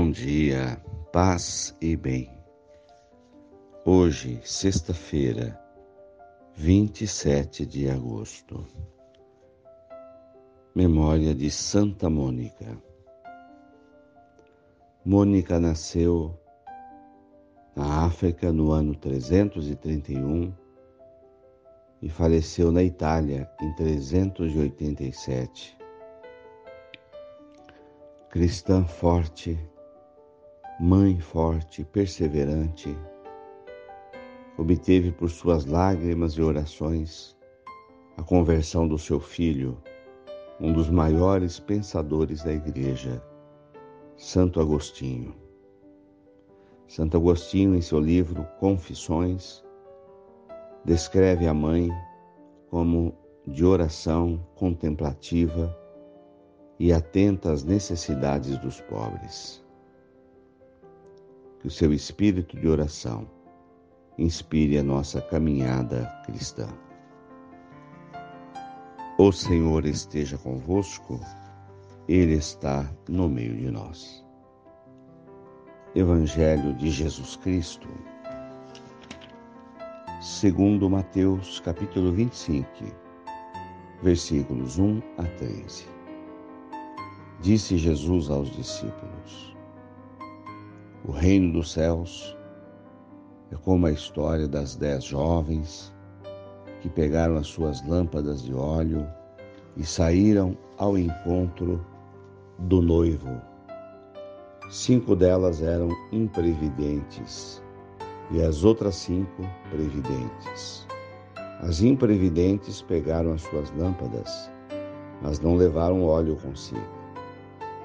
Bom dia, paz e bem. Hoje, sexta-feira, 27 de agosto. Memória de Santa Mônica. Mônica nasceu na África no ano 331 e faleceu na Itália em 387 cristã forte, mãe forte, perseverante, obteve por suas lágrimas e orações a conversão do seu filho, um dos maiores pensadores da Igreja, Santo Agostinho. Santo Agostinho, em seu livro Confissões, descreve a mãe como de oração contemplativa e atenta às necessidades dos pobres. Que o seu espírito de oração inspire a nossa caminhada cristã. O Senhor esteja convosco, Ele está no meio de nós. Evangelho de Jesus Cristo, segundo Mateus, capítulo 25, versículos 1 a 13. Disse Jesus aos discípulos: O reino dos céus é como a história das dez jovens que pegaram as suas lâmpadas de óleo e saíram ao encontro do noivo. Cinco delas eram imprevidentes e as outras cinco previdentes. As imprevidentes pegaram as suas lâmpadas, mas não levaram óleo consigo.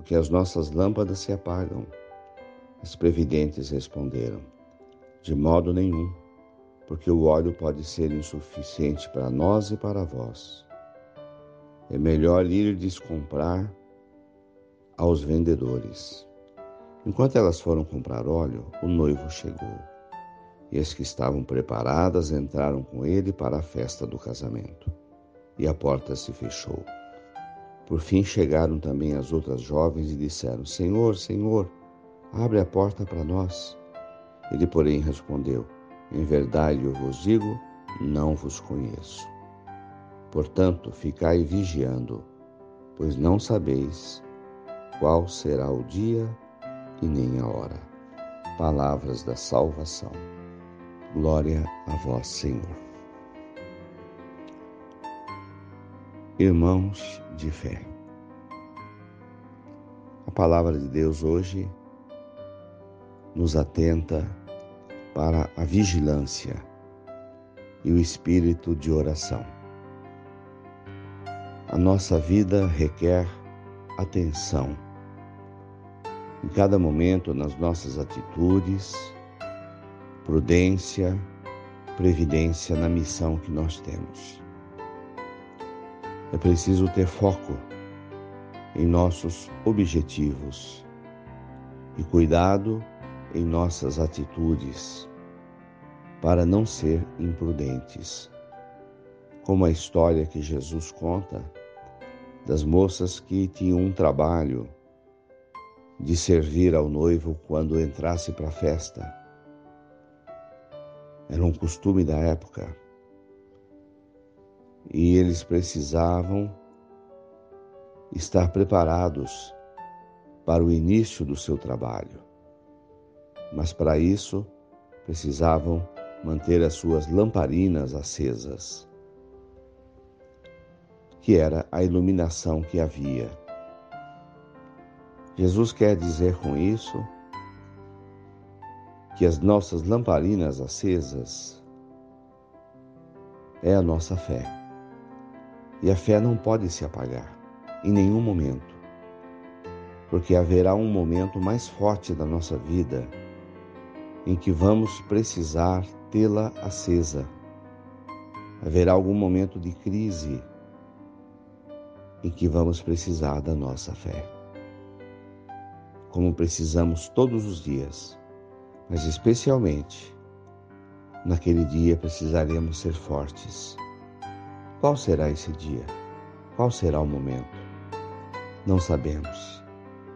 porque as nossas lâmpadas se apagam. As previdentes responderam: De modo nenhum, porque o óleo pode ser insuficiente para nós e para vós. É melhor ir descomprar aos vendedores. Enquanto elas foram comprar óleo, o noivo chegou. E as que estavam preparadas entraram com ele para a festa do casamento. E a porta se fechou. Por fim chegaram também as outras jovens e disseram: Senhor, Senhor, abre a porta para nós. Ele, porém, respondeu: Em verdade eu vos digo, não vos conheço. Portanto, ficai vigiando, pois não sabeis qual será o dia e nem a hora. Palavras da salvação. Glória a vós, Senhor. Irmãos de fé. A palavra de Deus hoje nos atenta para a vigilância e o espírito de oração. A nossa vida requer atenção em cada momento nas nossas atitudes, prudência, previdência na missão que nós temos. É preciso ter foco em nossos objetivos e cuidado em nossas atitudes para não ser imprudentes. Como a história que Jesus conta das moças que tinham um trabalho de servir ao noivo quando entrasse para a festa. Era um costume da época e eles precisavam estar preparados para o início do seu trabalho. Mas para isso precisavam manter as suas lamparinas acesas, que era a iluminação que havia. Jesus quer dizer com isso que as nossas lamparinas acesas é a nossa fé. E a fé não pode se apagar em nenhum momento. porque haverá um momento mais forte da nossa vida em que vamos precisar tê-la acesa. Haverá algum momento de crise em que vamos precisar da nossa fé. Como precisamos todos os dias, mas especialmente naquele dia precisaremos ser fortes. Qual será esse dia? Qual será o momento? Não sabemos,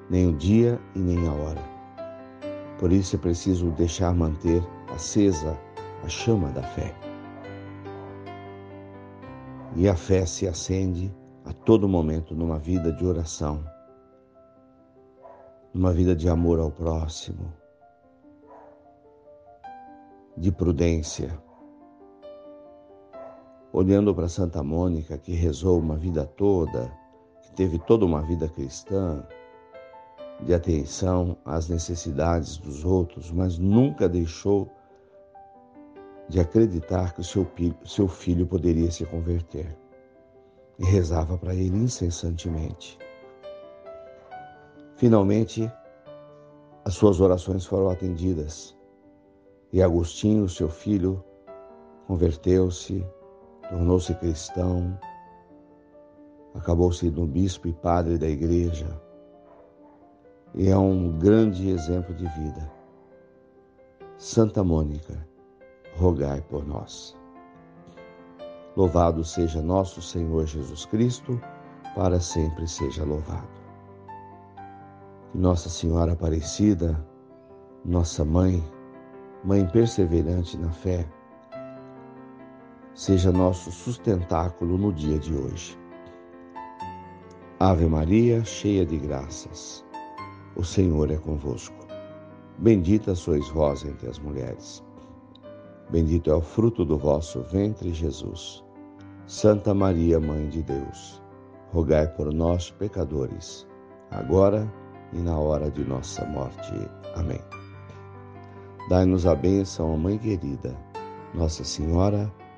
nem o dia e nem a hora. Por isso é preciso deixar manter acesa a chama da fé. E a fé se acende a todo momento numa vida de oração, numa vida de amor ao próximo, de prudência. Olhando para Santa Mônica, que rezou uma vida toda, que teve toda uma vida cristã, de atenção às necessidades dos outros, mas nunca deixou de acreditar que o seu, seu filho poderia se converter e rezava para ele incessantemente. Finalmente, as suas orações foram atendidas e Agostinho, seu filho, converteu-se, tornou-se cristão, acabou sendo bispo e padre da igreja e é um grande exemplo de vida. Santa Mônica, rogai por nós. Louvado seja nosso Senhor Jesus Cristo, para sempre seja louvado. Que Nossa Senhora Aparecida, nossa mãe, mãe perseverante na fé, seja nosso sustentáculo no dia de hoje. Ave Maria, cheia de graças, o Senhor é convosco. Bendita sois vós entre as mulheres. Bendito é o fruto do vosso ventre, Jesus. Santa Maria, Mãe de Deus, rogai por nós, pecadores, agora e na hora de nossa morte. Amém. Dai-nos a bênção, Mãe querida, Nossa Senhora